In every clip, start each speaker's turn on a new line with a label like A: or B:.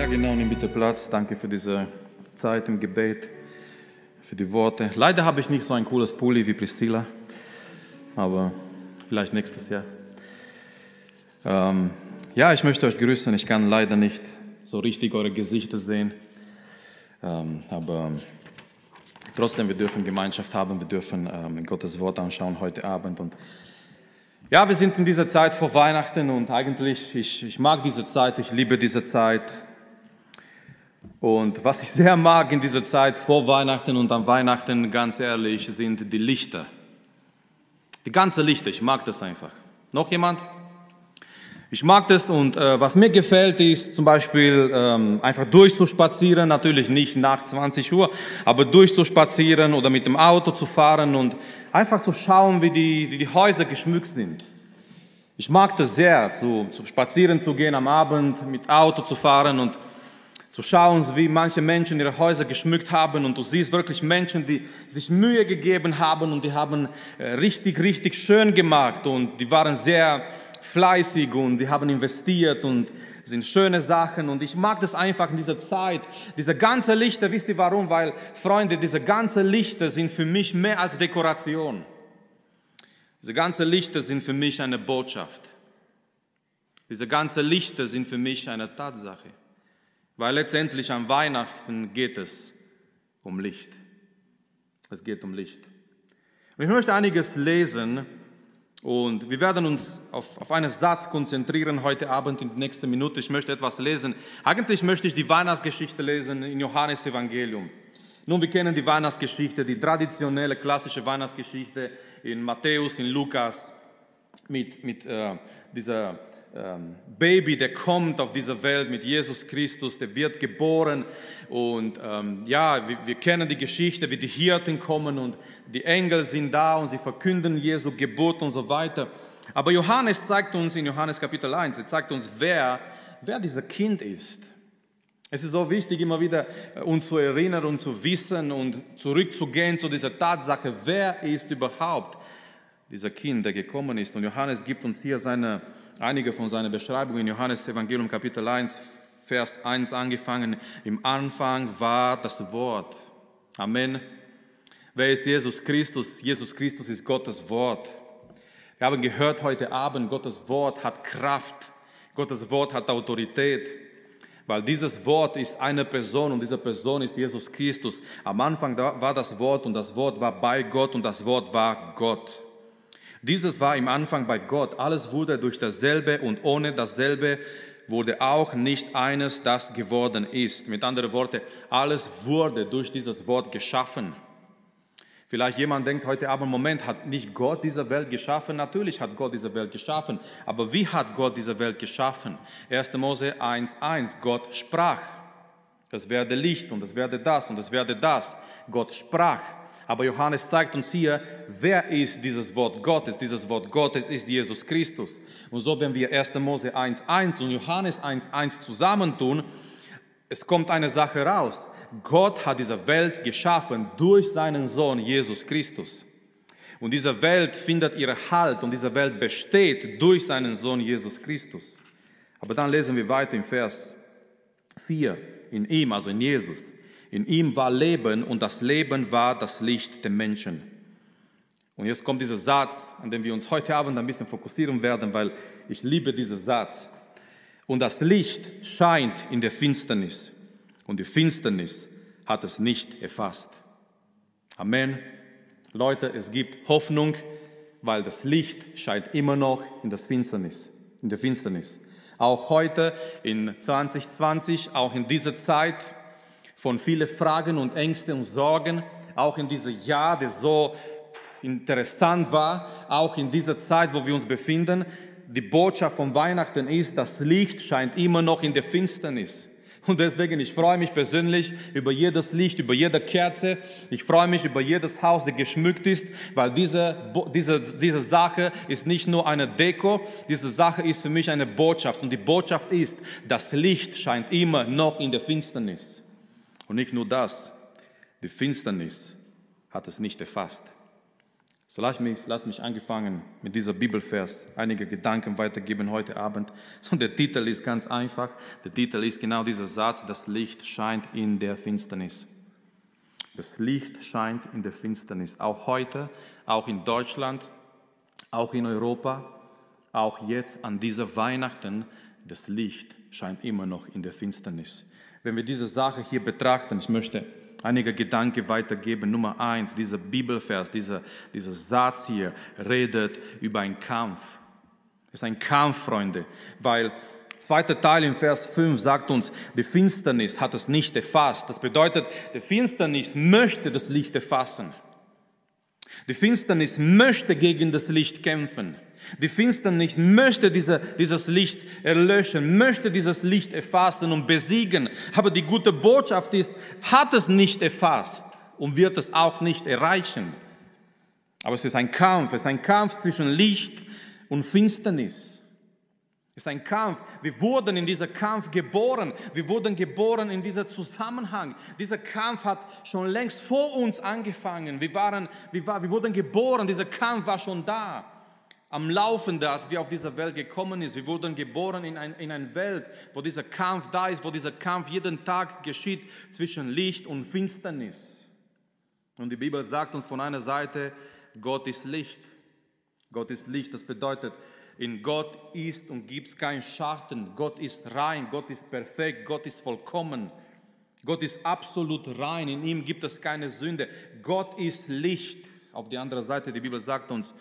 A: Ja, genau, nimm bitte Platz. Danke für diese Zeit im Gebet, für die Worte. Leider habe ich nicht so ein cooles Pulli wie Priscilla, aber vielleicht nächstes Jahr. Ähm, ja, ich möchte euch grüßen. Ich kann leider nicht so richtig eure Gesichter sehen, ähm, aber trotzdem, wir dürfen Gemeinschaft haben, wir dürfen ähm, Gottes Wort anschauen heute Abend und ja, wir sind in dieser Zeit vor Weihnachten und eigentlich, ich, ich mag diese Zeit, ich liebe diese Zeit. Und was ich sehr mag in dieser Zeit vor Weihnachten und an Weihnachten, ganz ehrlich, sind die Lichter. Die ganze Lichter, ich mag das einfach. Noch jemand? Ich mag das und äh, was mir gefällt, ist zum Beispiel ähm, einfach durchzuspazieren, natürlich nicht nach 20 Uhr, aber durchzuspazieren oder mit dem Auto zu fahren und einfach zu schauen, wie die, wie die Häuser geschmückt sind. Ich mag das sehr, zu, zu spazieren zu gehen am Abend, mit Auto zu fahren und zu schauen, wie manche Menschen ihre Häuser geschmückt haben und du siehst wirklich Menschen, die sich Mühe gegeben haben und die haben äh, richtig, richtig schön gemacht und die waren sehr fleißig und die haben investiert und sind schöne Sachen und ich mag das einfach in dieser Zeit. Diese ganze Lichter, wisst ihr warum? Weil, Freunde, diese ganze Lichter sind für mich mehr als Dekoration. Diese ganze Lichter sind für mich eine Botschaft. Diese ganze Lichter sind für mich eine Tatsache. Weil letztendlich an Weihnachten geht es um Licht. Es geht um Licht. Und ich möchte einiges lesen und wir werden uns auf, auf einen Satz konzentrieren heute Abend in der nächsten Minute. Ich möchte etwas lesen. Eigentlich möchte ich die Weihnachtsgeschichte lesen in Johannes Evangelium. Nun, wir kennen die Weihnachtsgeschichte, die traditionelle klassische Weihnachtsgeschichte in Matthäus, in Lukas mit, mit äh, dieser Baby, der kommt auf diese Welt mit Jesus Christus, der wird geboren und ähm, ja, wir, wir, kennen die Geschichte, wie die Hirten kommen und die Engel sind da und sie verkünden Jesu Geburt und so weiter. Aber Johannes zeigt uns in Johannes Kapitel 1, er zeigt uns, wer, wer dieser Kind ist. Es ist so wichtig, immer wieder äh, uns zu erinnern und zu wissen und zurückzugehen zu dieser Tatsache, wer ist überhaupt dieser Kind, der gekommen ist. Und Johannes gibt uns hier seine, einige von seinen Beschreibungen. Johannes Evangelium Kapitel 1, Vers 1 angefangen. Im Anfang war das Wort. Amen. Wer ist Jesus Christus? Jesus Christus ist Gottes Wort. Wir haben gehört heute Abend, Gottes Wort hat Kraft. Gottes Wort hat Autorität. Weil dieses Wort ist eine Person und diese Person ist Jesus Christus. Am Anfang war das Wort und das Wort war bei Gott und das Wort war Gott. Dieses war im Anfang bei Gott. Alles wurde durch dasselbe und ohne dasselbe wurde auch nicht eines, das geworden ist. Mit anderen Worten, alles wurde durch dieses Wort geschaffen. Vielleicht jemand denkt heute Abend, Moment, hat nicht Gott diese Welt geschaffen? Natürlich hat Gott diese Welt geschaffen. Aber wie hat Gott diese Welt geschaffen? 1. Mose 1.1, Gott sprach. Es werde Licht und es werde das und es werde das. Gott sprach. Aber Johannes zeigt uns hier, wer ist dieses Wort Gottes? Dieses Wort Gottes ist Jesus Christus. Und so, wenn wir 1. Mose 1.1 und Johannes 1.1 zusammentun, es kommt eine Sache raus. Gott hat diese Welt geschaffen durch seinen Sohn Jesus Christus. Und diese Welt findet ihren Halt und diese Welt besteht durch seinen Sohn Jesus Christus. Aber dann lesen wir weiter im Vers 4. In ihm, also in Jesus. In ihm war Leben und das Leben war das Licht der Menschen. Und jetzt kommt dieser Satz, an dem wir uns heute Abend ein bisschen fokussieren werden, weil ich liebe diesen Satz. Und das Licht scheint in der Finsternis und die Finsternis hat es nicht erfasst. Amen. Leute, es gibt Hoffnung, weil das Licht scheint immer noch in das Finsternis, in der Finsternis. Auch heute in 2020, auch in dieser Zeit, von vielen Fragen und Ängsten und Sorgen, auch in diesem Jahr, das so interessant war, auch in dieser Zeit, wo wir uns befinden. Die Botschaft von Weihnachten ist, das Licht scheint immer noch in der Finsternis. Und deswegen, ich freue mich persönlich über jedes Licht, über jede Kerze. Ich freue mich über jedes Haus, das geschmückt ist, weil diese, diese, diese Sache ist nicht nur eine Deko, diese Sache ist für mich eine Botschaft. Und die Botschaft ist, das Licht scheint immer noch in der Finsternis. Und nicht nur das, die Finsternis hat es nicht erfasst. So lass mich, lass mich angefangen mit dieser Bibelvers einige Gedanken weitergeben heute Abend. Und der Titel ist ganz einfach. Der Titel ist genau dieser Satz, das Licht scheint in der Finsternis. Das Licht scheint in der Finsternis. Auch heute, auch in Deutschland, auch in Europa, auch jetzt an dieser Weihnachten, das Licht scheint immer noch in der Finsternis. Wenn wir diese Sache hier betrachten, ich möchte einige Gedanken weitergeben. Nummer eins, dieser Bibelvers, dieser, dieser Satz hier redet über einen Kampf. Es ist ein Kampf, Freunde, weil zweiter Teil im Vers 5 sagt uns, die Finsternis hat es nicht erfasst. Das bedeutet, die Finsternis möchte das Licht erfassen. Die Finsternis möchte gegen das Licht kämpfen. Die Finsternis möchte diese, dieses Licht erlöschen, möchte dieses Licht erfassen und besiegen. Aber die gute Botschaft ist, hat es nicht erfasst und wird es auch nicht erreichen. Aber es ist ein Kampf, es ist ein Kampf zwischen Licht und Finsternis. Es ist ein Kampf. Wir wurden in dieser Kampf geboren. Wir wurden geboren in dieser Zusammenhang. Dieser Kampf hat schon längst vor uns angefangen. Wir, waren, wir, war, wir wurden geboren. Dieser Kampf war schon da am Laufen, als wir auf diese Welt gekommen sind. Wir wurden geboren in, ein, in eine Welt, wo dieser Kampf da ist, wo dieser Kampf jeden Tag geschieht zwischen Licht und Finsternis. Und die Bibel sagt uns von einer Seite, Gott ist Licht. Gott ist Licht, das bedeutet, in Gott ist und gibt es keinen Schatten. Gott ist rein, Gott ist perfekt, Gott ist vollkommen. Gott ist absolut rein, in ihm gibt es keine Sünde. Gott ist Licht. Auf die andere Seite, die Bibel sagt uns,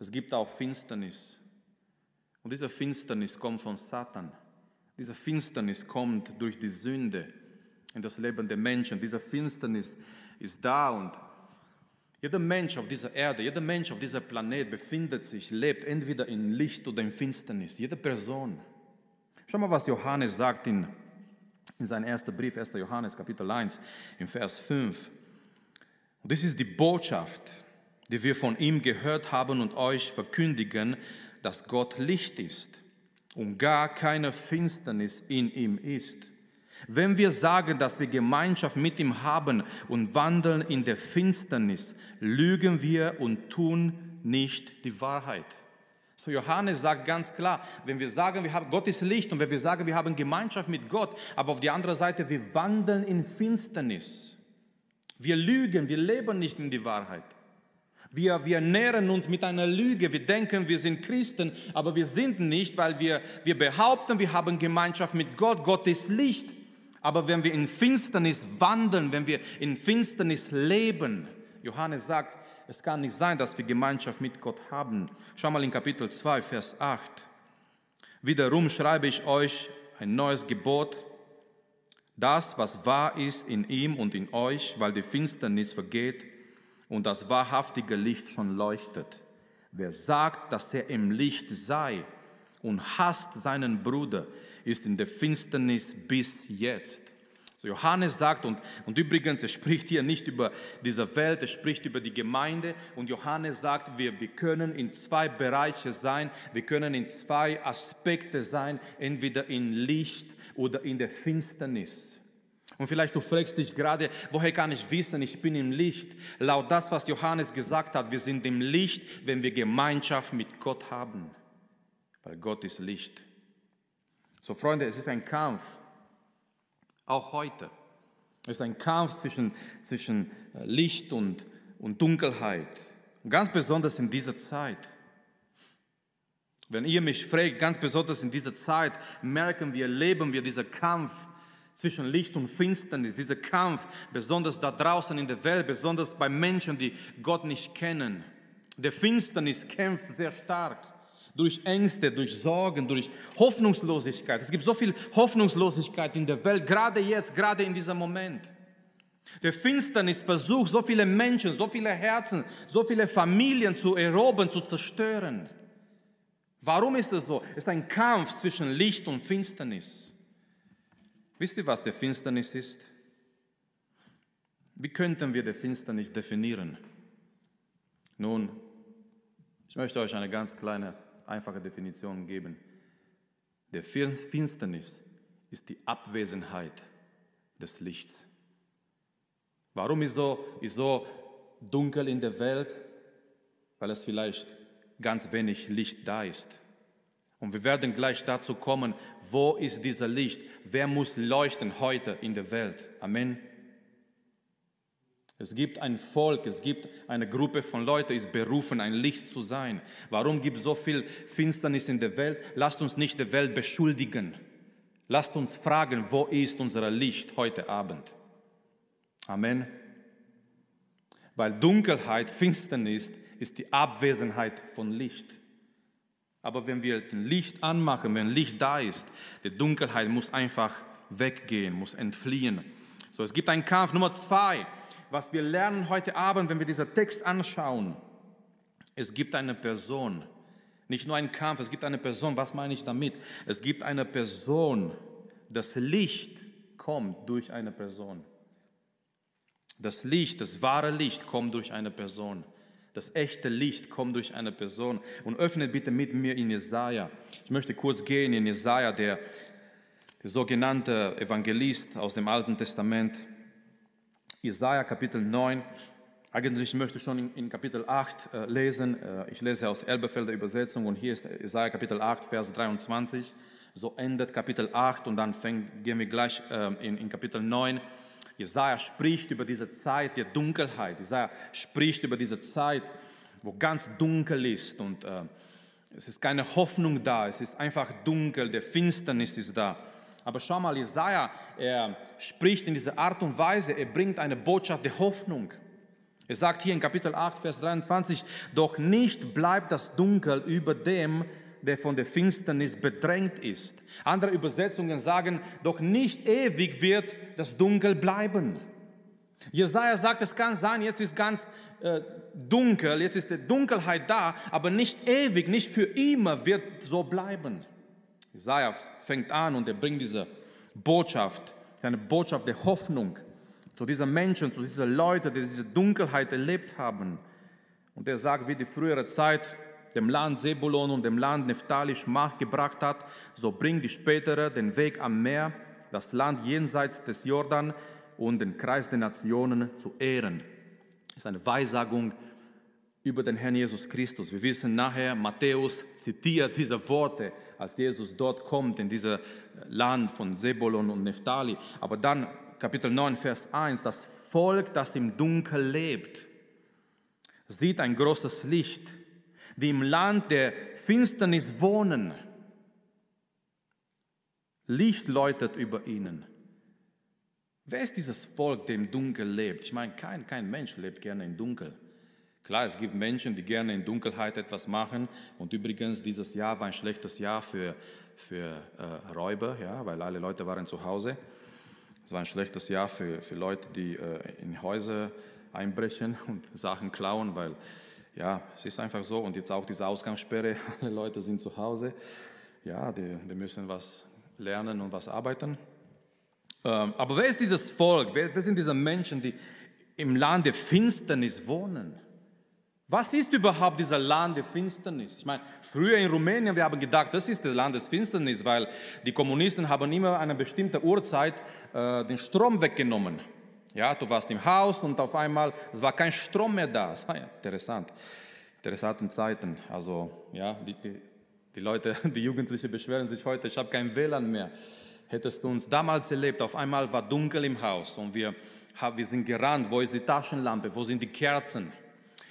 A: es gibt auch Finsternis. Und diese Finsternis kommt von Satan. Diese Finsternis kommt durch die Sünde in das Leben der Menschen. Diese Finsternis ist da und jeder Mensch auf dieser Erde, jeder Mensch auf dieser Planet befindet sich, lebt entweder in Licht oder in Finsternis. Jede Person. Schau mal, was Johannes sagt in, in seinem ersten Brief, 1. Johannes Kapitel 1, im Vers 5. Und das ist die Botschaft, die wir von ihm gehört haben und euch verkündigen, dass Gott Licht ist und gar keine Finsternis in ihm ist. Wenn wir sagen, dass wir Gemeinschaft mit ihm haben und wandeln in der Finsternis, lügen wir und tun nicht die Wahrheit. So Johannes sagt ganz klar, wenn wir sagen, wir haben, Gott ist Licht und wenn wir sagen, wir haben Gemeinschaft mit Gott, aber auf die andere Seite, wir wandeln in Finsternis. Wir lügen, wir leben nicht in die Wahrheit. Wir, wir nähren uns mit einer Lüge. Wir denken, wir sind Christen, aber wir sind nicht, weil wir, wir behaupten, wir haben Gemeinschaft mit Gott. Gott ist Licht. Aber wenn wir in Finsternis wandeln, wenn wir in Finsternis leben, Johannes sagt, es kann nicht sein, dass wir Gemeinschaft mit Gott haben. Schau mal in Kapitel 2, Vers 8. Wiederum schreibe ich euch ein neues Gebot, das, was wahr ist in ihm und in euch, weil die Finsternis vergeht und das wahrhaftige Licht schon leuchtet. Wer sagt, dass er im Licht sei und hasst seinen Bruder, ist in der Finsternis bis jetzt. So Johannes sagt, und, und übrigens, er spricht hier nicht über diese Welt, er spricht über die Gemeinde. Und Johannes sagt, wir, wir können in zwei Bereiche sein, wir können in zwei Aspekte sein, entweder in Licht oder in der Finsternis. Und vielleicht du fragst dich gerade, woher kann ich wissen, ich bin im Licht? Laut das, was Johannes gesagt hat, wir sind im Licht, wenn wir Gemeinschaft mit Gott haben. Weil Gott ist Licht. So Freunde, es ist ein Kampf. Auch heute. Es ist ein Kampf zwischen, zwischen äh, Licht und, und Dunkelheit. Und ganz besonders in dieser Zeit. Wenn ihr mich fragt, ganz besonders in dieser Zeit, merken wir, leben wir diesen Kampf zwischen Licht und Finsternis, dieser Kampf, besonders da draußen in der Welt, besonders bei Menschen, die Gott nicht kennen. Der Finsternis kämpft sehr stark durch Ängste, durch Sorgen, durch Hoffnungslosigkeit. Es gibt so viel Hoffnungslosigkeit in der Welt, gerade jetzt, gerade in diesem Moment. Der Finsternis versucht, so viele Menschen, so viele Herzen, so viele Familien zu erobern, zu zerstören. Warum ist es so? Es ist ein Kampf zwischen Licht und Finsternis. Wisst ihr, was der Finsternis ist? Wie könnten wir die Finsternis definieren? Nun, ich möchte euch eine ganz kleine, einfache Definition geben. Der Finsternis ist die Abwesenheit des Lichts. Warum ist so, ist so dunkel in der Welt? weil es vielleicht ganz wenig Licht da ist. Und wir werden gleich dazu kommen, wo ist dieser Licht? Wer muss leuchten heute in der Welt? Amen. Es gibt ein Volk, es gibt eine Gruppe von Leuten, ist berufen, ein Licht zu sein. Warum gibt es so viel Finsternis in der Welt? Lasst uns nicht der Welt beschuldigen. Lasst uns fragen, wo ist unser Licht heute Abend? Amen. Weil Dunkelheit, Finsternis ist die Abwesenheit von Licht. Aber wenn wir das Licht anmachen, wenn Licht da ist, die Dunkelheit muss einfach weggehen, muss entfliehen. So, es gibt einen Kampf. Nummer zwei, was wir lernen heute Abend, wenn wir diesen Text anschauen. Es gibt eine Person, nicht nur einen Kampf, es gibt eine Person. Was meine ich damit? Es gibt eine Person. Das Licht kommt durch eine Person. Das Licht, das wahre Licht kommt durch eine Person. Das echte Licht kommt durch eine Person. Und öffnet bitte mit mir in Jesaja. Ich möchte kurz gehen in Jesaja, der, der sogenannte Evangelist aus dem Alten Testament. Jesaja Kapitel 9. Eigentlich möchte ich schon in, in Kapitel 8 äh, lesen. Äh, ich lese aus Elberfelder Übersetzung und hier ist Jesaja Kapitel 8, Vers 23. So endet Kapitel 8 und dann fängt, gehen wir gleich äh, in, in Kapitel 9. Jesaja spricht über diese Zeit der Dunkelheit. Jesaja spricht über diese Zeit, wo ganz dunkel ist und äh, es ist keine Hoffnung da. Es ist einfach dunkel, der Finsternis ist da. Aber schau mal, Jesaja, er spricht in dieser Art und Weise, er bringt eine Botschaft der Hoffnung. Er sagt hier in Kapitel 8, Vers 23, doch nicht bleibt das Dunkel über dem, der von der Finsternis bedrängt ist. Andere Übersetzungen sagen, doch nicht ewig wird das Dunkel bleiben. Jesaja sagt, es kann sein, jetzt ist ganz äh, dunkel, jetzt ist die Dunkelheit da, aber nicht ewig, nicht für immer wird so bleiben. Jesaja fängt an und er bringt diese Botschaft, eine Botschaft der Hoffnung zu diesen Menschen, zu diesen Leuten, die diese Dunkelheit erlebt haben. Und er sagt, wie die frühere Zeit dem Land Sebulon und dem Land Nephtali Schmach gebracht hat, so bringt die spätere den Weg am Meer, das Land jenseits des Jordan und den Kreis der Nationen zu ehren. Das ist eine Weissagung über den Herrn Jesus Christus. Wir wissen nachher, Matthäus zitiert diese Worte, als Jesus dort kommt, in dieses Land von Sebulon und Nephtali. Aber dann Kapitel 9, Vers 1, das Volk, das im Dunkel lebt, sieht ein großes Licht die im Land der Finsternis wohnen. Licht läutet über ihnen. Wer ist dieses Volk, der im Dunkel lebt? Ich meine, kein, kein Mensch lebt gerne im Dunkel. Klar, es gibt Menschen, die gerne in Dunkelheit etwas machen. Und übrigens, dieses Jahr war ein schlechtes Jahr für, für äh, Räuber, ja, weil alle Leute waren zu Hause. Es war ein schlechtes Jahr für, für Leute, die äh, in Häuser einbrechen und Sachen klauen, weil ja, es ist einfach so. Und jetzt auch diese Ausgangssperre, alle Leute sind zu Hause. Ja, die, die müssen was lernen und was arbeiten. Ähm, aber wer ist dieses Volk? Wer, wer sind diese Menschen, die im Land der Finsternis wohnen? Was ist überhaupt dieser Land der Finsternis? Ich meine, früher in Rumänien, wir haben gedacht, das ist das Land des Finsternis, weil die Kommunisten haben immer eine bestimmte Uhrzeit äh, den Strom weggenommen. Ja, du warst im Haus und auf einmal, es war kein Strom mehr da. Es war interessant. Interessante Zeiten. Also, ja, die, die, Leute, die Jugendlichen beschweren sich heute, ich habe kein WLAN mehr. Hättest du uns damals erlebt, auf einmal war dunkel im Haus und wir, wir sind gerannt, wo ist die Taschenlampe, wo sind die Kerzen?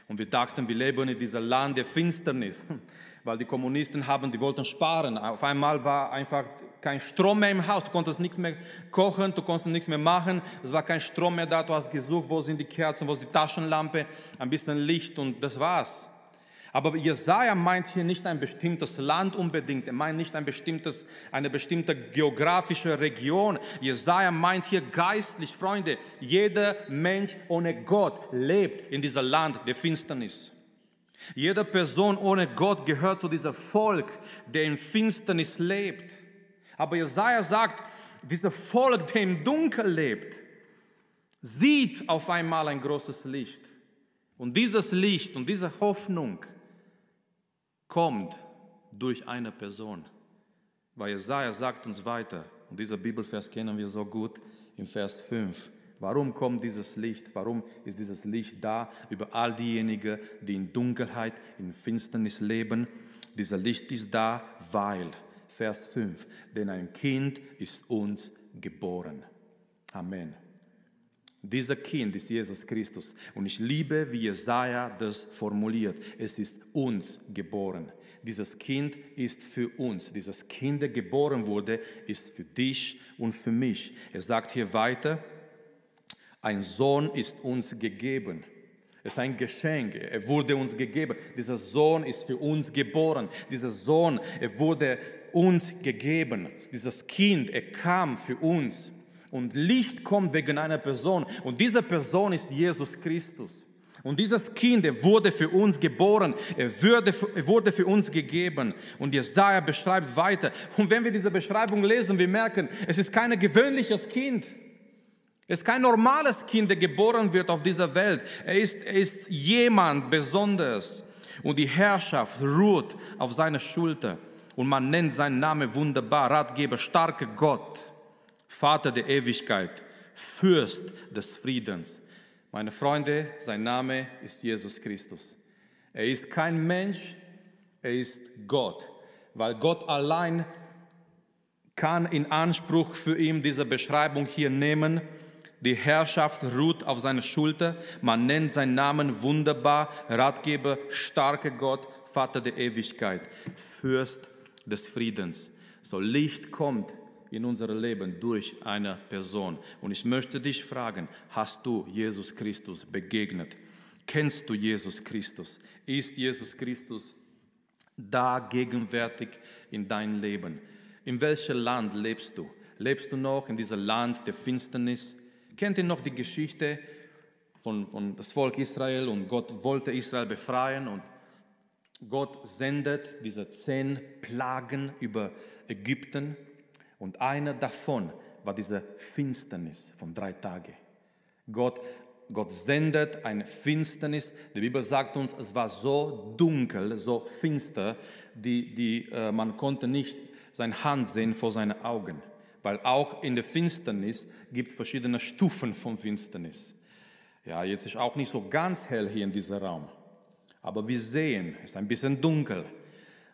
A: Und wir dachten, wir leben in dieser Land der Finsternis, weil die Kommunisten haben, die wollten sparen. Auf einmal war einfach kein Strom mehr im Haus, du konntest nichts mehr kochen, du konntest nichts mehr machen, es war kein Strom mehr da, du hast gesucht, wo sind die Kerzen, wo ist die Taschenlampe, ein bisschen Licht und das war's. Aber Jesaja meint hier nicht ein bestimmtes Land unbedingt. Er meint nicht ein bestimmtes, eine bestimmte geografische Region. Jesaja meint hier geistlich, Freunde. Jeder Mensch ohne Gott lebt in diesem Land der Finsternis. Jede Person ohne Gott gehört zu diesem Volk, der in Finsternis lebt. Aber Jesaja sagt, dieser Volk, der im Dunkel lebt, sieht auf einmal ein großes Licht. Und dieses Licht und diese Hoffnung kommt durch eine Person. Weil Jesaja sagt uns weiter, und dieser Bibelvers kennen wir so gut, im Vers 5. Warum kommt dieses Licht? Warum ist dieses Licht da über all diejenigen, die in Dunkelheit, in Finsternis leben? Dieser Licht ist da, weil, Vers 5, denn ein Kind ist uns geboren. Amen. Dieser Kind ist Jesus Christus. Und ich liebe, wie Jesaja das formuliert. Es ist uns geboren. Dieses Kind ist für uns. Dieses Kind, der geboren wurde, ist für dich und für mich. Er sagt hier weiter, ein Sohn ist uns gegeben. Es ist ein Geschenk. Er wurde uns gegeben. Dieser Sohn ist für uns geboren. Dieser Sohn, er wurde uns gegeben. Dieses Kind, er kam für uns. Und Licht kommt wegen einer Person. Und diese Person ist Jesus Christus. Und dieses Kind, er wurde für uns geboren, er wurde, er wurde für uns gegeben. Und Jesaja beschreibt weiter. Und wenn wir diese Beschreibung lesen, wir merken, es ist kein gewöhnliches Kind. Es ist kein normales Kind, der geboren wird auf dieser Welt. Er ist, er ist jemand Besonderes. Und die Herrschaft ruht auf seiner Schulter. Und man nennt seinen Namen wunderbar, Ratgeber, starker Gott. Vater der Ewigkeit, Fürst des Friedens. Meine Freunde, sein Name ist Jesus Christus. Er ist kein Mensch, er ist Gott, weil Gott allein kann in Anspruch für ihn diese Beschreibung hier nehmen. Die Herrschaft ruht auf seiner Schulter. Man nennt seinen Namen wunderbar, Ratgeber, starker Gott, Vater der Ewigkeit, Fürst des Friedens. So Licht kommt in unser Leben durch eine Person. Und ich möchte dich fragen, hast du Jesus Christus begegnet? Kennst du Jesus Christus? Ist Jesus Christus da gegenwärtig in dein Leben? In welchem Land lebst du? Lebst du noch in diesem Land der Finsternis? Kennt ihr noch die Geschichte von, von das Volk Israel und Gott wollte Israel befreien und Gott sendet diese zehn Plagen über Ägypten und einer davon war diese Finsternis von drei Tagen. Gott, Gott sendet eine Finsternis. Die Bibel sagt uns, es war so dunkel, so finster, die, die, äh, man konnte nicht seine Hand sehen vor seinen Augen. Weil auch in der Finsternis gibt es verschiedene Stufen von Finsternis. Ja, jetzt ist auch nicht so ganz hell hier in diesem Raum. Aber wir sehen, es ist ein bisschen dunkel.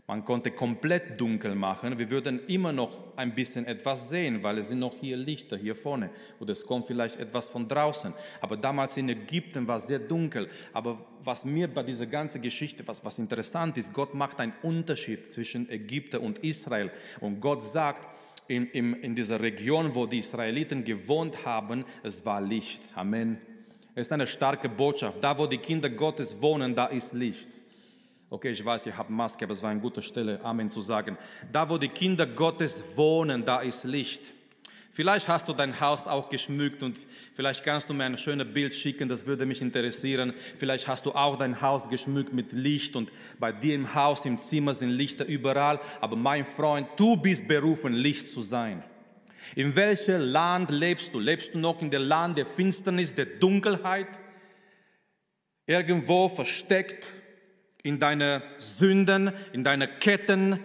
A: Man konnte komplett dunkel machen. Wir würden immer noch ein bisschen etwas sehen, weil es sind noch hier Lichter hier vorne oder es kommt vielleicht etwas von draußen. Aber damals in Ägypten war es sehr dunkel. Aber was mir bei dieser ganzen Geschichte, was, was interessant ist, Gott macht einen Unterschied zwischen Ägypten und Israel. Und Gott sagt, in, in, in dieser Region, wo die Israeliten gewohnt haben, es war Licht. Amen. Es ist eine starke Botschaft. Da, wo die Kinder Gottes wohnen, da ist Licht. Okay, ich weiß, ihr habt Maske, aber es war eine gute Stelle, Amen zu sagen. Da, wo die Kinder Gottes wohnen, da ist Licht. Vielleicht hast du dein Haus auch geschmückt und vielleicht kannst du mir ein schönes Bild schicken, das würde mich interessieren. Vielleicht hast du auch dein Haus geschmückt mit Licht und bei dir im Haus, im Zimmer sind Lichter überall. Aber mein Freund, du bist berufen, Licht zu sein. In welchem Land lebst du? Lebst du noch in dem Land der Finsternis, der Dunkelheit? Irgendwo versteckt in deine Sünden, in deine Ketten?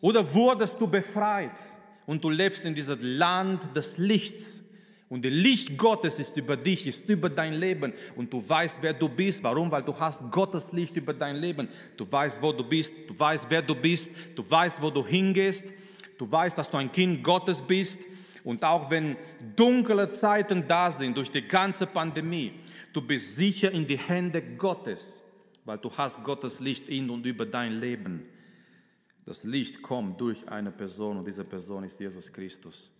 A: Oder wurdest du befreit und du lebst in diesem Land des Lichts? Und das Licht Gottes ist über dich, ist über dein Leben. Und du weißt, wer du bist. Warum? Weil du hast Gottes Licht über dein Leben. Du weißt, wo du bist. Du weißt, wer du bist. Du weißt, wo du hingehst. Du weißt, dass du ein Kind Gottes bist. Und auch wenn dunkle Zeiten da sind durch die ganze Pandemie, du bist sicher in die Hände Gottes weil du hast Gottes Licht in und über dein Leben. Das Licht kommt durch eine Person und diese Person ist Jesus Christus.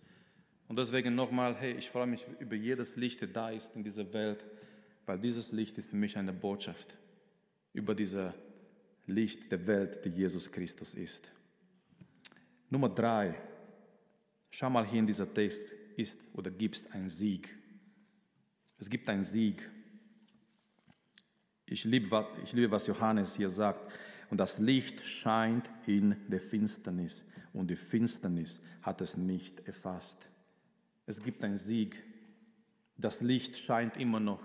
A: Und deswegen nochmal, hey, ich freue mich über jedes Licht, das da ist in dieser Welt, weil dieses Licht ist für mich eine Botschaft über dieses Licht der Welt, die Jesus Christus ist. Nummer drei, schau mal hier in dieser Text, ist oder gibt es einen Sieg. Es gibt einen Sieg. Ich liebe, ich liebe, was Johannes hier sagt. Und das Licht scheint in der Finsternis. Und die Finsternis hat es nicht erfasst. Es gibt einen Sieg. Das Licht scheint immer noch.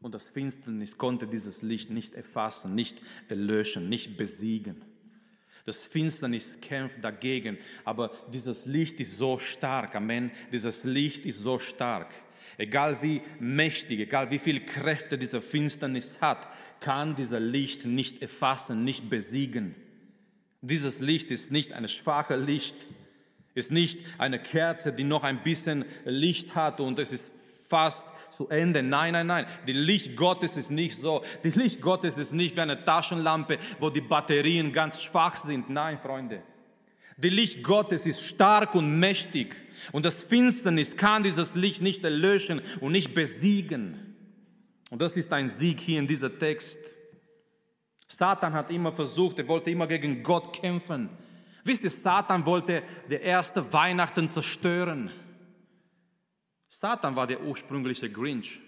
A: Und das Finsternis konnte dieses Licht nicht erfassen, nicht erlöschen, nicht besiegen. Das Finsternis kämpft dagegen, aber dieses Licht ist so stark, Amen. Dieses Licht ist so stark. Egal wie mächtig, egal wie viel Kräfte diese Finsternis hat, kann dieser Licht nicht erfassen, nicht besiegen. Dieses Licht ist nicht ein schwaches Licht, ist nicht eine Kerze, die noch ein bisschen Licht hat und es ist fast zu Ende. Nein, nein, nein. Die Licht Gottes ist nicht so. Die Licht Gottes ist nicht wie eine Taschenlampe, wo die Batterien ganz schwach sind. Nein, Freunde. Die Licht Gottes ist stark und mächtig. Und das Finsternis kann dieses Licht nicht erlöschen und nicht besiegen. Und das ist ein Sieg hier in diesem Text. Satan hat immer versucht, er wollte immer gegen Gott kämpfen. Wisst ihr, Satan wollte der erste Weihnachten zerstören. Satan war der ursprüngliche Grinch.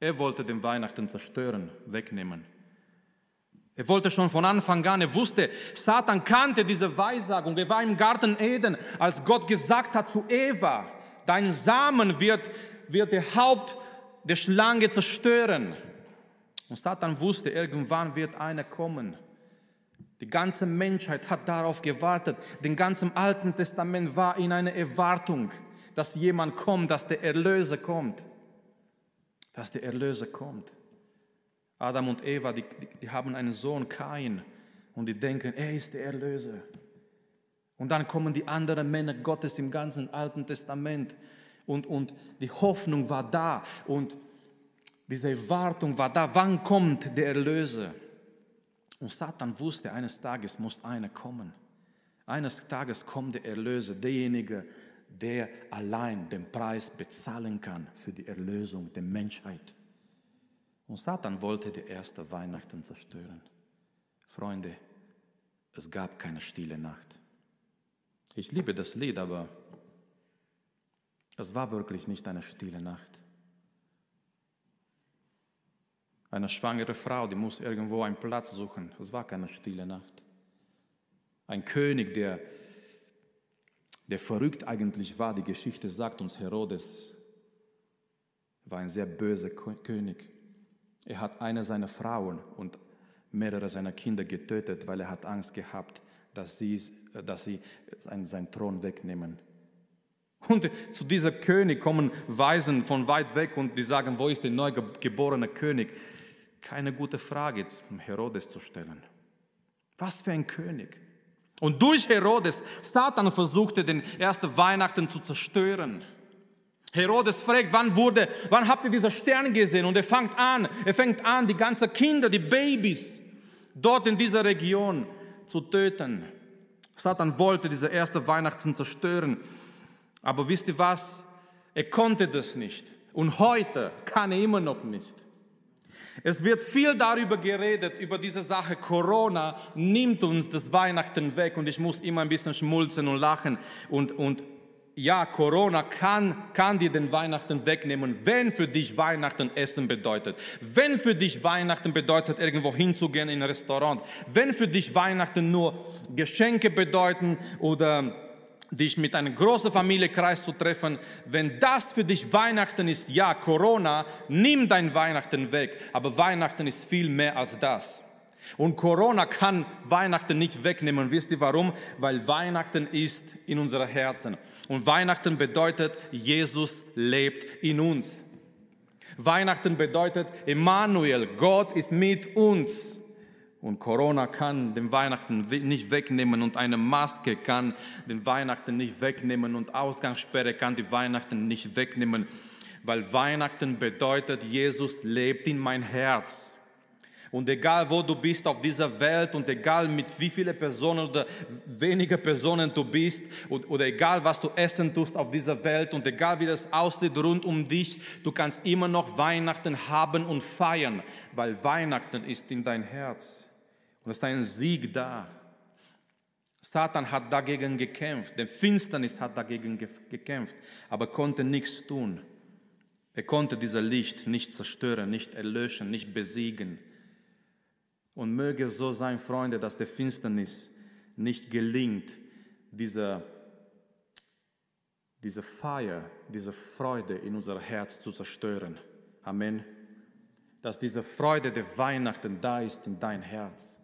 A: Er wollte den Weihnachten zerstören, wegnehmen. Er wollte schon von Anfang an, er wusste, Satan kannte diese Weissagung. Er war im Garten Eden, als Gott gesagt hat zu Eva, dein Samen wird, wird der Haupt der Schlange zerstören. Und Satan wusste, irgendwann wird einer kommen, die ganze Menschheit hat darauf gewartet. Den ganzen Alten Testament war in einer Erwartung, dass jemand kommt, dass der Erlöser kommt. Dass der Erlöser kommt. Adam und Eva, die, die, haben einen Sohn, Kain, und die denken, er ist der Erlöser. Und dann kommen die anderen Männer Gottes im ganzen Alten Testament und, und die Hoffnung war da und diese Erwartung war da, wann kommt der Erlöser? Und Satan wusste, eines Tages muss einer kommen. Eines Tages kommt der Erlöser, derjenige, der allein den Preis bezahlen kann für die Erlösung der Menschheit. Und Satan wollte die erste Weihnachten zerstören. Freunde, es gab keine stille Nacht. Ich liebe das Lied, aber es war wirklich nicht eine stille Nacht. Eine schwangere Frau, die muss irgendwo einen Platz suchen. Es war keine stille Nacht. Ein König, der, der verrückt eigentlich war, die Geschichte sagt uns, Herodes war ein sehr böser König. Er hat eine seiner Frauen und mehrere seiner Kinder getötet, weil er hat Angst gehabt, dass sie, dass sie seinen, seinen Thron wegnehmen. Und zu diesem König kommen Weisen von weit weg und die sagen, wo ist der neugeborene König? Keine gute Frage zum Herodes zu stellen. Was für ein König. Und durch Herodes, Satan versuchte den ersten Weihnachten zu zerstören. Herodes fragt, wann wurde, wann habt ihr diesen Stern gesehen? Und er fängt an, er fängt an, die ganzen Kinder, die Babys dort in dieser Region zu töten. Satan wollte diese erste Weihnachten zerstören. Aber wisst ihr was? Er konnte das nicht. Und heute kann er immer noch nicht. Es wird viel darüber geredet, über diese Sache. Corona nimmt uns das Weihnachten weg und ich muss immer ein bisschen schmulzen und lachen. Und, und ja, Corona kann, kann dir den Weihnachten wegnehmen, wenn für dich Weihnachten Essen bedeutet. Wenn für dich Weihnachten bedeutet, irgendwo hinzugehen in ein Restaurant. Wenn für dich Weihnachten nur Geschenke bedeuten oder dich mit einem großen Familienkreis zu treffen, wenn das für dich Weihnachten ist, ja, Corona, nimm dein Weihnachten weg, aber Weihnachten ist viel mehr als das. Und Corona kann Weihnachten nicht wegnehmen. Wisst ihr warum? Weil Weihnachten ist in unseren Herzen. Und Weihnachten bedeutet, Jesus lebt in uns. Weihnachten bedeutet, Emmanuel, Gott ist mit uns. Und Corona kann den Weihnachten nicht wegnehmen und eine Maske kann den Weihnachten nicht wegnehmen und Ausgangssperre kann die Weihnachten nicht wegnehmen, weil Weihnachten bedeutet, Jesus lebt in mein Herz. Und egal wo du bist auf dieser Welt und egal mit wie vielen Personen oder weniger Personen du bist oder egal was du essen tust auf dieser Welt und egal wie das aussieht rund um dich, du kannst immer noch Weihnachten haben und feiern, weil Weihnachten ist in dein Herz. Und es ist ein Sieg da. Satan hat dagegen gekämpft, der Finsternis hat dagegen gekämpft, aber konnte nichts tun. Er konnte dieser Licht nicht zerstören, nicht erlöschen, nicht besiegen. Und möge so sein, Freunde, dass der Finsternis nicht gelingt, diese, diese Feier, diese Freude in unser Herz zu zerstören. Amen. dass diese Freude der Weihnachten da ist in dein Herz.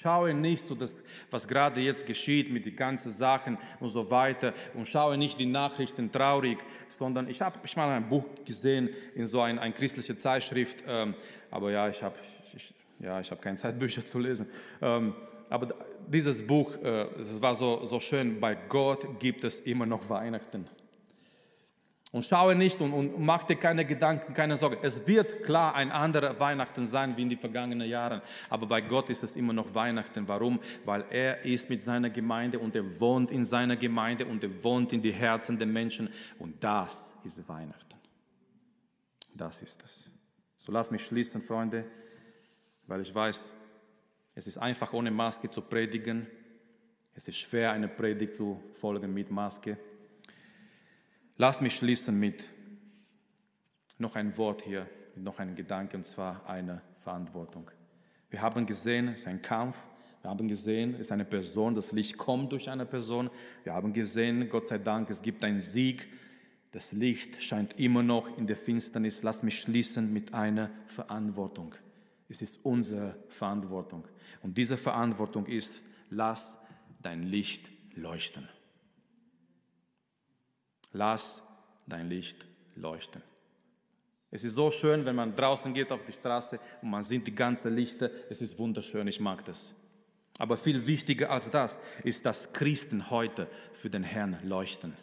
A: Schaue nicht so das, was gerade jetzt geschieht mit den ganzen Sachen und so weiter und schaue nicht die Nachrichten traurig, sondern ich habe ich mal ein Buch gesehen in so ein, ein christliche Zeitschrift, ähm, aber ja, ich habe ich, ja, ich habe keine Zeit, Bücher zu lesen. Ähm, aber dieses Buch, äh, es war so, so schön, bei Gott gibt es immer noch Weihnachten. Und schaue nicht und, und mach dir keine Gedanken, keine Sorge. Es wird klar ein anderer Weihnachten sein wie in den vergangenen Jahren. Aber bei Gott ist es immer noch Weihnachten. Warum? Weil er ist mit seiner Gemeinde und er wohnt in seiner Gemeinde und er wohnt in die Herzen der Menschen. Und das ist Weihnachten. Das ist es. So lass mich schließen, Freunde, weil ich weiß, es ist einfach ohne Maske zu predigen. Es ist schwer, eine Predigt zu folgen mit Maske. Lass mich schließen mit noch ein Wort hier, noch ein Gedanke, und zwar eine Verantwortung. Wir haben gesehen, es ist ein Kampf. Wir haben gesehen, es ist eine Person, das Licht kommt durch eine Person. Wir haben gesehen, Gott sei Dank, es gibt einen Sieg. Das Licht scheint immer noch in der Finsternis. Lass mich schließen mit einer Verantwortung. Es ist unsere Verantwortung. Und diese Verantwortung ist, lass dein Licht leuchten. Lass dein Licht leuchten. Es ist so schön, wenn man draußen geht auf die Straße und man sieht die ganzen Lichter. Es ist wunderschön, ich mag das. Aber viel wichtiger als das ist, dass Christen heute für den Herrn leuchten.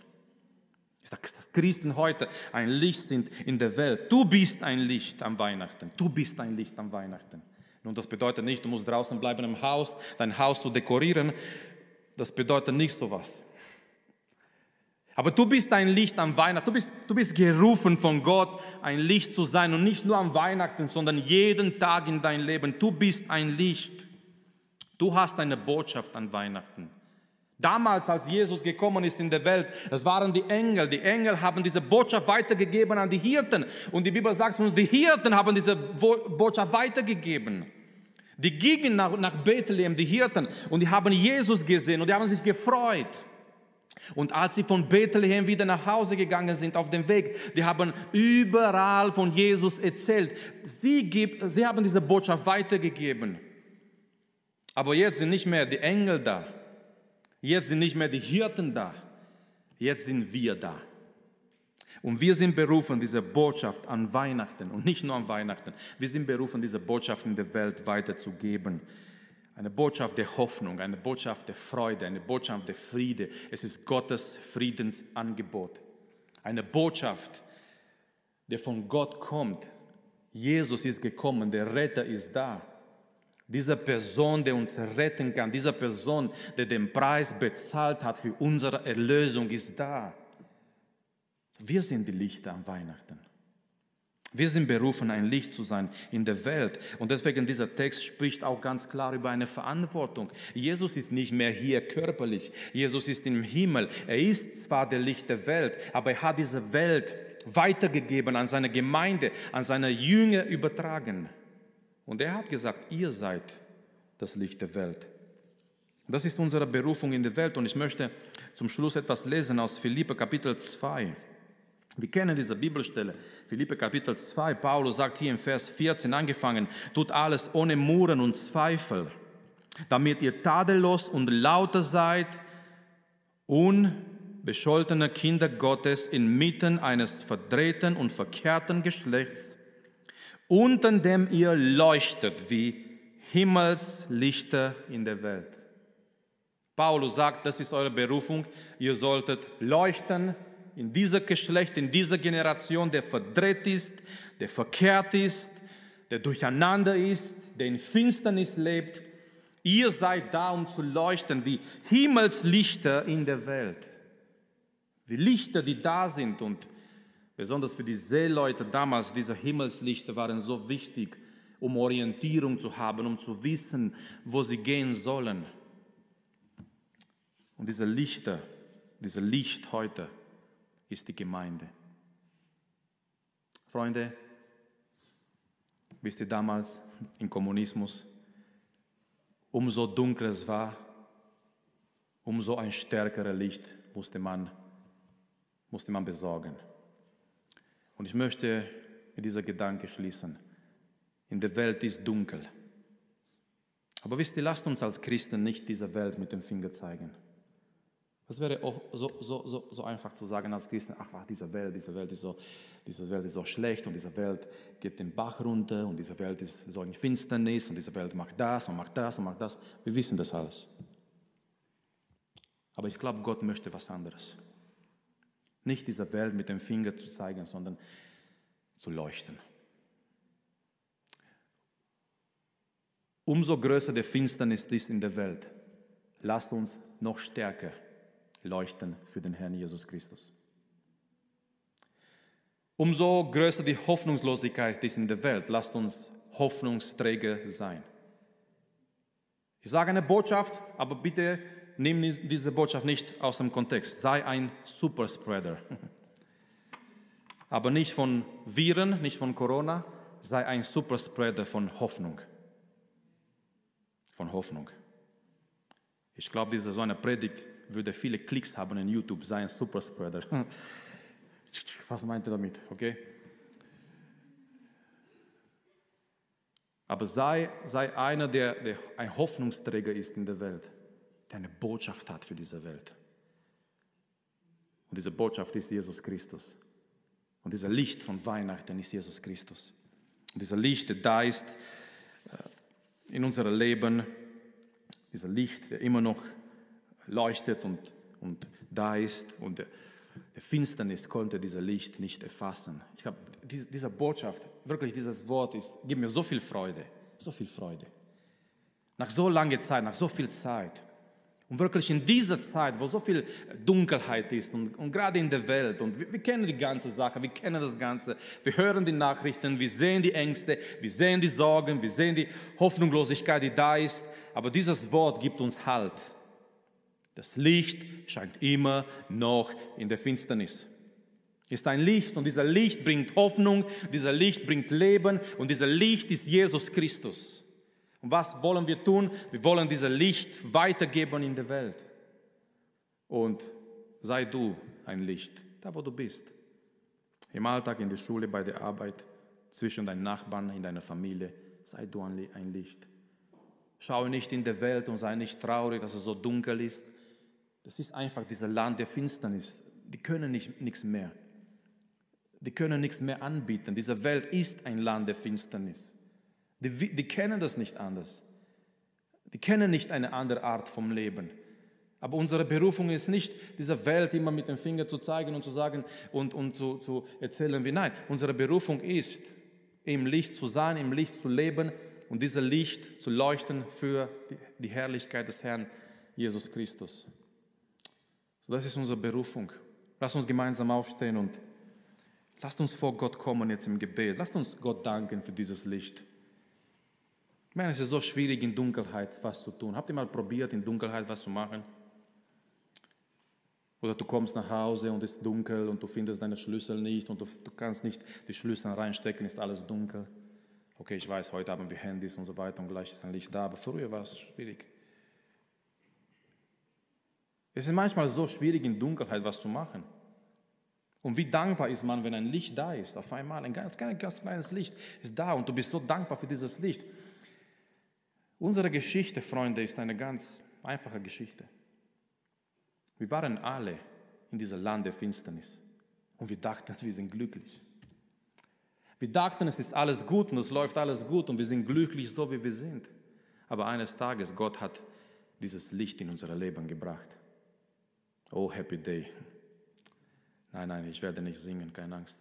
A: Dass Christen heute ein Licht sind in der Welt. Du bist ein Licht am Weihnachten. Du bist ein Licht am Weihnachten. Nun, das bedeutet nicht, du musst draußen bleiben im Haus, dein Haus zu dekorieren. Das bedeutet nicht so was. Aber du bist ein Licht am Weihnachten. Du bist, du bist gerufen von Gott, ein Licht zu sein. Und nicht nur am Weihnachten, sondern jeden Tag in dein Leben. Du bist ein Licht. Du hast eine Botschaft an Weihnachten. Damals, als Jesus gekommen ist in der Welt, das waren die Engel. Die Engel haben diese Botschaft weitergegeben an die Hirten. Und die Bibel sagt uns, die Hirten haben diese Botschaft weitergegeben. Die gingen nach, nach Bethlehem, die Hirten, und die haben Jesus gesehen und die haben sich gefreut. Und als sie von Bethlehem wieder nach Hause gegangen sind auf dem Weg, die haben überall von Jesus erzählt. Sie, gibt, sie haben diese Botschaft weitergegeben. Aber jetzt sind nicht mehr die Engel da. Jetzt sind nicht mehr die Hirten da. Jetzt sind wir da. Und wir sind berufen, diese Botschaft an Weihnachten und nicht nur an Weihnachten. Wir sind berufen, diese Botschaft in der Welt weiterzugeben. Eine Botschaft der Hoffnung, eine Botschaft der Freude, eine Botschaft der Friede. Es ist Gottes Friedensangebot. Eine Botschaft, der von Gott kommt. Jesus ist gekommen, der Retter ist da. Diese Person, der uns retten kann, diese Person, der den Preis bezahlt hat für unsere Erlösung, ist da. Wir sind die Lichter am Weihnachten. Wir sind berufen, ein Licht zu sein in der Welt. Und deswegen dieser Text spricht auch ganz klar über eine Verantwortung. Jesus ist nicht mehr hier körperlich. Jesus ist im Himmel. Er ist zwar der Licht der Welt, aber er hat diese Welt weitergegeben an seine Gemeinde, an seine Jünger übertragen. Und er hat gesagt, ihr seid das Licht der Welt. Das ist unsere Berufung in der Welt. Und ich möchte zum Schluss etwas lesen aus Philippe Kapitel 2. Wir kennen diese Bibelstelle, Philippe Kapitel 2. Paulus sagt hier im Vers 14 angefangen, tut alles ohne Murren und Zweifel, damit ihr tadellos und lauter seid, unbescholtene Kinder Gottes inmitten eines verdrehten und verkehrten Geschlechts, unter dem ihr leuchtet wie Himmelslichter in der Welt. Paulus sagt, das ist eure Berufung, ihr solltet leuchten, in dieser Geschlecht, in dieser Generation, der verdreht ist, der verkehrt ist, der durcheinander ist, der in Finsternis lebt. Ihr seid da, um zu leuchten wie Himmelslichter in der Welt. Wie Lichter, die da sind und besonders für die Seeleute damals, diese Himmelslichter waren so wichtig, um Orientierung zu haben, um zu wissen, wo sie gehen sollen. Und diese Lichter, diese Licht heute, ist die Gemeinde. Freunde, wisst ihr damals im Kommunismus, umso dunkler es war, umso ein stärkeres Licht musste man, musste man besorgen. Und ich möchte mit dieser Gedanke schließen. in der Welt ist dunkel. Aber wisst ihr, lasst uns als Christen nicht dieser Welt mit dem Finger zeigen. Das wäre auch so, so, so, so einfach zu sagen als Christen, ach, diese Welt, diese Welt, ist so, diese Welt ist so schlecht und diese Welt geht den Bach runter und diese Welt ist so in Finsternis und diese Welt macht das und macht das und macht das. Wir wissen das alles. Aber ich glaube, Gott möchte was anderes. Nicht dieser Welt mit dem Finger zu zeigen, sondern zu leuchten. Umso größer der Finsternis ist in der Welt, lasst uns noch stärker leuchten für den Herrn Jesus Christus. Umso größer die Hoffnungslosigkeit ist in der Welt, lasst uns Hoffnungsträger sein. Ich sage eine Botschaft, aber bitte nimm diese Botschaft nicht aus dem Kontext. Sei ein Superspreader. Aber nicht von Viren, nicht von Corona, sei ein Superspreader von Hoffnung. Von Hoffnung. Ich glaube, diese so eine Predigt würde viele Klicks haben in YouTube, sei ein Superspreader. Was meint ihr damit? Okay? Aber sei, sei einer, der, der ein Hoffnungsträger ist in der Welt, der eine Botschaft hat für diese Welt. Und diese Botschaft ist Jesus Christus. Und dieser Licht von Weihnachten ist Jesus Christus. Und dieser Licht, der da ist äh, in unserem Leben, dieser Licht, der immer noch leuchtet und, und da ist und der, Finsternis konnte dieser Licht nicht erfassen. Ich glaube, diese Botschaft, wirklich dieses Wort ist, gibt mir so viel Freude, so viel Freude. Nach so langer Zeit, nach so viel Zeit. Und wirklich in dieser Zeit, wo so viel Dunkelheit ist und, und gerade in der Welt, und wir, wir, kennen die ganze Sache, wir kennen das Ganze, wir hören die Nachrichten, wir sehen die Ängste, wir sehen die Sorgen, wir sehen die Hoffnungslosigkeit, die da ist, aber dieses Wort gibt uns Halt. Das Licht scheint immer noch in der Finsternis. Ist ein Licht und dieser Licht bringt Hoffnung, dieser Licht bringt Leben und dieser Licht ist Jesus Christus. Und was wollen wir tun? Wir wollen dieses Licht weitergeben in der Welt. Und sei du ein Licht, da wo du bist. Im Alltag, in der Schule, bei der Arbeit, zwischen deinen Nachbarn, in deiner Familie, sei du ein Licht. Schau nicht in der Welt und sei nicht traurig, dass es so dunkel ist. Das ist einfach dieser Land der Finsternis. Die können nicht, nichts mehr. Die können nichts mehr anbieten. Diese Welt ist ein Land der Finsternis. Die, die kennen das nicht anders. Die kennen nicht eine andere Art vom Leben. Aber unsere Berufung ist nicht, dieser Welt immer mit dem Finger zu zeigen und zu sagen und, und zu, zu erzählen, wie nein. Unsere Berufung ist, im Licht zu sein, im Licht zu leben und dieser Licht zu leuchten für die, die Herrlichkeit des Herrn Jesus Christus. So, das ist unsere Berufung. Lass uns gemeinsam aufstehen und lasst uns vor Gott kommen jetzt im Gebet. Lasst uns Gott danken für dieses Licht. Ich meine, es ist so schwierig, in Dunkelheit was zu tun. Habt ihr mal probiert, in Dunkelheit was zu machen? Oder du kommst nach Hause und es ist dunkel und du findest deine Schlüssel nicht und du, du kannst nicht die Schlüssel reinstecken, ist alles dunkel. Okay, ich weiß, heute haben wir Handys und so weiter und gleich ist ein Licht da, aber früher war es schwierig. Es ist manchmal so schwierig, in Dunkelheit was zu machen. Und wie dankbar ist man, wenn ein Licht da ist, auf einmal, ein ganz, ganz, kleines Licht ist da und du bist so dankbar für dieses Licht. Unsere Geschichte, Freunde, ist eine ganz einfache Geschichte. Wir waren alle in diesem Land der Finsternis und wir dachten, wir sind glücklich. Wir dachten, es ist alles gut und es läuft alles gut und wir sind glücklich, so wie wir sind. Aber eines Tages, Gott hat dieses Licht in unser Leben gebracht. Oh, happy day. Nein, nein, ich werde nicht singen, keine Angst.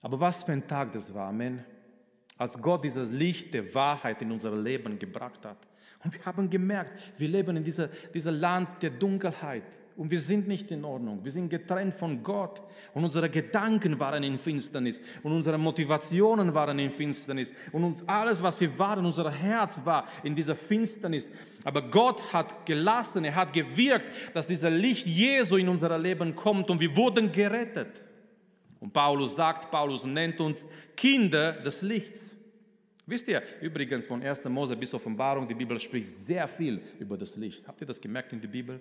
A: Aber was für ein Tag das war, Amen. Als Gott dieses Licht der Wahrheit in unser Leben gebracht hat. Und wir haben gemerkt, wir leben in diesem Land der Dunkelheit. Und wir sind nicht in Ordnung. Wir sind getrennt von Gott. Und unsere Gedanken waren in Finsternis. Und unsere Motivationen waren in Finsternis. Und uns alles, was wir waren, unser Herz war in dieser Finsternis. Aber Gott hat gelassen, er hat gewirkt, dass dieser Licht Jesu in unser Leben kommt. Und wir wurden gerettet. Und Paulus sagt, Paulus nennt uns Kinder des Lichts. Wisst ihr, übrigens von 1. Mose bis Offenbarung, die Bibel spricht sehr viel über das Licht. Habt ihr das gemerkt in der Bibel?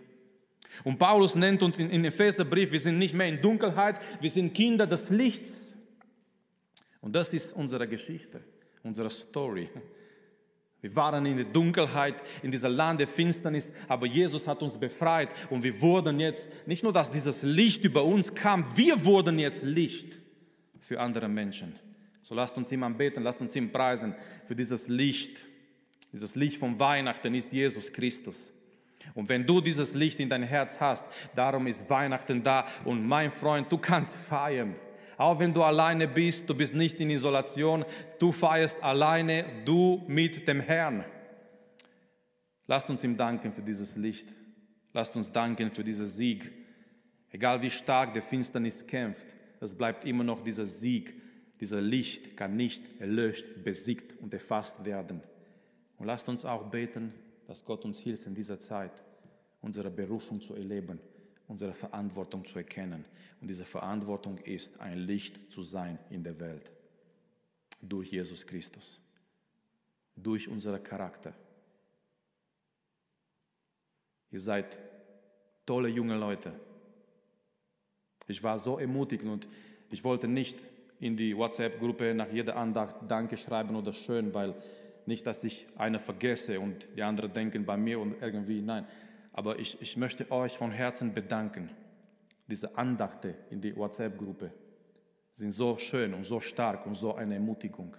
A: Und Paulus nennt uns in, Epheserbrief, wir sind nicht mehr in Dunkelheit, wir sind Kinder des Lichts. Und das ist unsere Geschichte. unsere Story. Wir waren in der Dunkelheit, in dieser Land der Finsternis, aber Jesus hat uns befreit und wir wurden jetzt, nicht nur, dass dieses Licht über uns kam, wir wurden jetzt Licht für andere Menschen. So lasst uns ihm anbeten, lasst uns ihm preisen für dieses Licht. Dieses Licht von Weihnachten ist Jesus Christus. Und wenn du dieses Licht in dein Herz hast, darum ist Weihnachten da. Und mein Freund, du kannst feiern. Auch wenn du alleine bist, du bist nicht in Isolation, du feierst alleine, du mit dem Herrn. Lasst uns ihm danken für dieses Licht. Lasst uns danken für diesen Sieg. Egal wie stark der Finsternis kämpft, es bleibt immer noch dieser Sieg. Dieser Licht kann nicht erlöscht, besiegt und erfasst werden. Und lasst uns auch beten, dass Gott uns hilft in dieser Zeit, unsere Berufung zu erleben unsere Verantwortung zu erkennen. Und diese Verantwortung ist, ein Licht zu sein in der Welt. Durch Jesus Christus. Durch unseren Charakter. Ihr seid tolle junge Leute. Ich war so ermutigend und ich wollte nicht in die WhatsApp-Gruppe nach jeder Andacht Danke schreiben oder schön, weil nicht, dass ich eine vergesse und die anderen denken bei mir und irgendwie, nein, aber ich, ich möchte euch von Herzen bedanken. Diese Andachte in die WhatsApp-Gruppe sind so schön und so stark und so eine Ermutigung.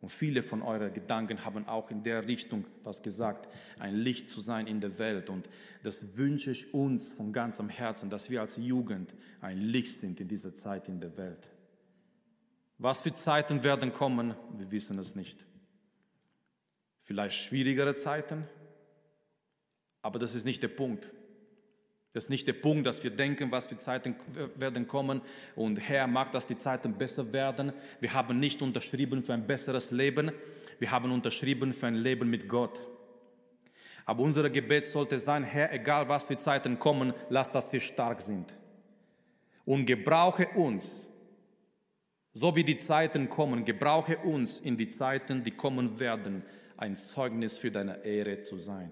A: Und viele von euren Gedanken haben auch in der Richtung was gesagt, ein Licht zu sein in der Welt. Und das wünsche ich uns von ganzem Herzen, dass wir als Jugend ein Licht sind in dieser Zeit in der Welt. Was für Zeiten werden kommen, wir wissen es nicht. Vielleicht schwierigere Zeiten, aber das ist nicht der Punkt. Das ist nicht der Punkt, dass wir denken, was für Zeiten werden kommen und Herr mag, dass die Zeiten besser werden. Wir haben nicht unterschrieben für ein besseres Leben, wir haben unterschrieben für ein Leben mit Gott. Aber unser Gebet sollte sein, Herr, egal was für Zeiten kommen, lass, dass wir stark sind. Und gebrauche uns, so wie die Zeiten kommen, gebrauche uns in die Zeiten, die kommen werden, ein Zeugnis für deine Ehre zu sein.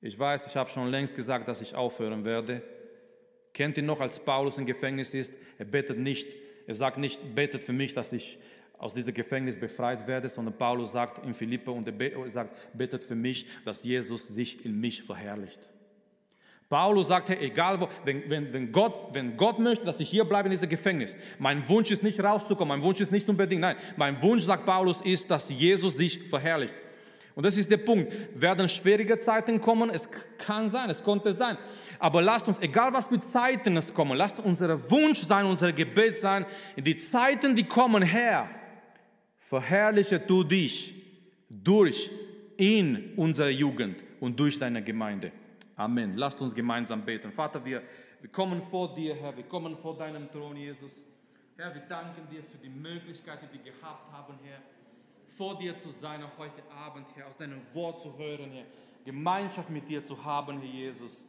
A: Ich weiß, ich habe schon längst gesagt, dass ich aufhören werde. Kennt ihr noch, als Paulus im Gefängnis ist? Er betet nicht, er sagt nicht, betet für mich, dass ich aus diesem Gefängnis befreit werde, sondern Paulus sagt in Philippe und er sagt, betet für mich, dass Jesus sich in mich verherrlicht. Paulus sagt, hey, egal wo, wenn, wenn, wenn, Gott, wenn Gott möchte, dass ich hier bleibe in diesem Gefängnis, mein Wunsch ist nicht rauszukommen, mein Wunsch ist nicht unbedingt, nein, mein Wunsch, sagt Paulus, ist, dass Jesus sich verherrlicht. Und das ist der Punkt. Werden schwierige Zeiten kommen? Es kann sein, es konnte sein. Aber lasst uns, egal was für Zeiten es kommen, lasst unser Wunsch sein, unser Gebet sein, in die Zeiten, die kommen, Herr, verherrliche du dich durch in unserer Jugend und durch deine Gemeinde. Amen. Lasst uns gemeinsam beten. Vater, wir, wir kommen vor dir, Herr, wir kommen vor deinem Thron, Jesus. Herr, wir danken dir für die Möglichkeit, die wir gehabt haben, Herr vor dir zu sein, auch heute Abend, Herr, aus deinem Wort zu hören, Herr, Gemeinschaft mit dir zu haben, Herr Jesus.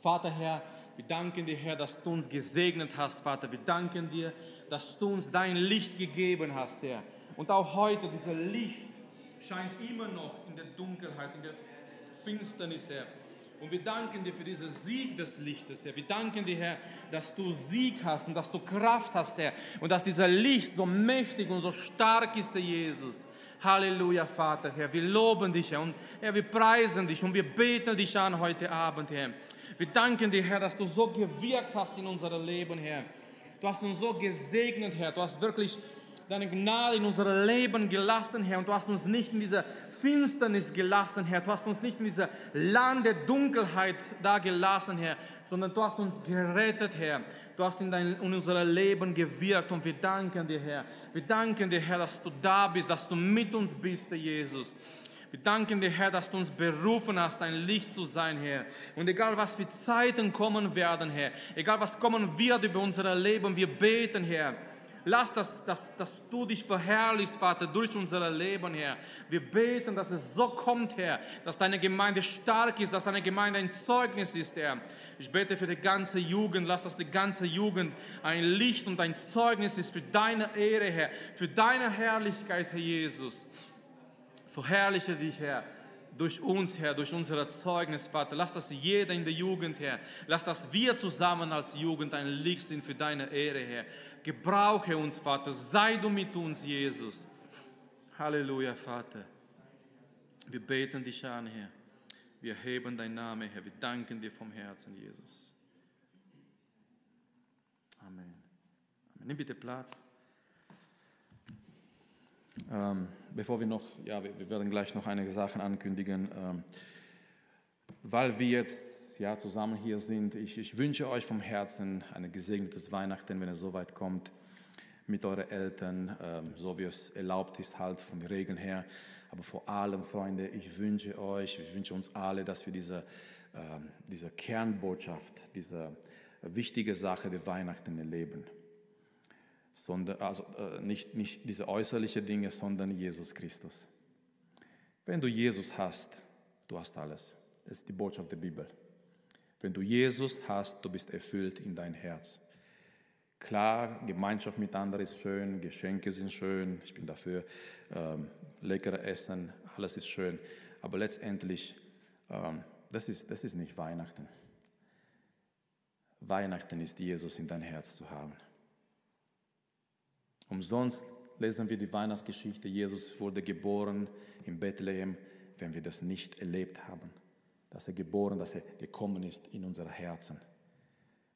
A: Vater, Herr, wir danken dir, Herr, dass du uns gesegnet hast, Vater. Wir danken dir, dass du uns dein Licht gegeben hast, Herr. Und auch heute, dieser Licht scheint immer noch in der Dunkelheit, in der Finsternis, Herr. Und wir danken dir für diesen Sieg des Lichtes, Herr. Wir danken dir, Herr, dass du Sieg hast und dass du Kraft hast, Herr. Und dass dieser Licht so mächtig und so stark ist, Herr Jesus. Halleluja, Vater, Herr. Wir loben dich, Herr. Und Herr, wir preisen dich und wir beten dich an heute Abend, Herr. Wir danken dir, Herr, dass du so gewirkt hast in unserem Leben, Herr. Du hast uns so gesegnet, Herr. Du hast wirklich deine Gnade in unser Leben gelassen, Herr. Und du hast uns nicht in dieser Finsternis gelassen, Herr. Du hast uns nicht in dieser Land der Dunkelheit da gelassen, Herr, sondern du hast uns gerettet, Herr. Du hast in, dein, in unser Leben gewirkt und wir danken dir, Herr. Wir danken dir, Herr, dass du da bist, dass du mit uns bist, Jesus. Wir danken dir, Herr, dass du uns berufen hast, ein Licht zu sein, Herr. Und egal, was für Zeiten kommen werden, Herr, egal, was kommen wird über unser Leben, wir beten, Herr, Lass, dass, dass, dass du dich verherrlichst, Vater, durch unser Leben, Herr. Wir beten, dass es so kommt, Herr, dass deine Gemeinde stark ist, dass deine Gemeinde ein Zeugnis ist, Herr. Ich bete für die ganze Jugend. Lass, dass die ganze Jugend ein Licht und ein Zeugnis ist für deine Ehre, Herr, für deine Herrlichkeit, Herr Jesus. Verherrliche dich, Herr durch uns, Herr, durch unser Zeugnis, Vater. Lass das jeder in der Jugend, Herr. Lass das wir zusammen als Jugend ein Licht sind für deine Ehre, Herr. Gebrauche uns, Vater. Sei du mit uns, Jesus. Halleluja, Vater. Wir beten dich an, Herr. Wir heben deinen Namen, Herr. Wir danken dir vom Herzen, Jesus. Amen. Amen. Nimm bitte Platz. Ähm, bevor wir noch, ja, wir, werden gleich noch einige Sachen ankündigen, ähm, weil wir jetzt ja, zusammen hier sind. Ich, ich wünsche euch vom Herzen ein gesegnetes Weihnachten, wenn es soweit kommt, mit euren Eltern, ähm, so wie es erlaubt ist, halt von den Regeln her. Aber vor allem, Freunde, ich wünsche euch, ich wünsche uns alle, dass wir diese, ähm, diese Kernbotschaft, diese wichtige Sache der Weihnachten erleben sondern, also äh, nicht, nicht diese äußerlichen Dinge, sondern Jesus Christus. Wenn du Jesus hast, du hast alles. Das ist die Botschaft der Bibel. Wenn du Jesus hast, du bist erfüllt in dein Herz. Klar, Gemeinschaft mit anderen ist schön, Geschenke sind schön, ich bin dafür, ähm, leckere Essen, alles ist schön. Aber letztendlich, ähm, das, ist, das ist nicht Weihnachten. Weihnachten ist Jesus in dein Herz zu haben. Umsonst lesen wir die Weihnachtsgeschichte, Jesus wurde geboren in Bethlehem, wenn wir das nicht erlebt haben. Dass er geboren, dass er gekommen ist in unser Herzen.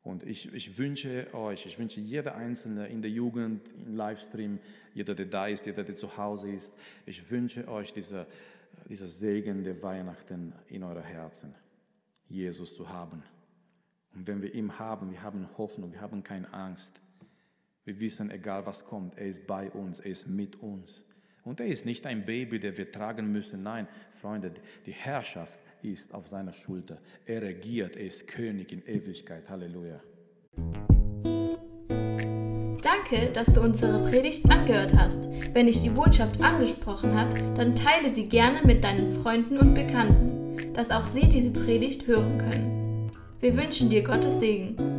A: Und ich, ich wünsche euch, ich wünsche jeder Einzelne in der Jugend, im Livestream, jeder, der da ist, jeder, der zu Hause ist, ich wünsche euch dieser, dieser Segen der Weihnachten in eurer Herzen, Jesus zu haben. Und wenn wir ihn haben, wir haben Hoffnung, wir haben keine Angst. Wir wissen, egal was kommt, er ist bei uns, er ist mit uns. Und er ist nicht ein Baby, der wir tragen müssen. Nein, Freunde, die Herrschaft ist auf seiner Schulter. Er regiert, er ist König in Ewigkeit. Halleluja.
B: Danke, dass du unsere Predigt angehört hast. Wenn dich die Botschaft angesprochen hat, dann teile sie gerne mit deinen Freunden und Bekannten, dass auch sie diese Predigt hören können. Wir wünschen dir Gottes Segen.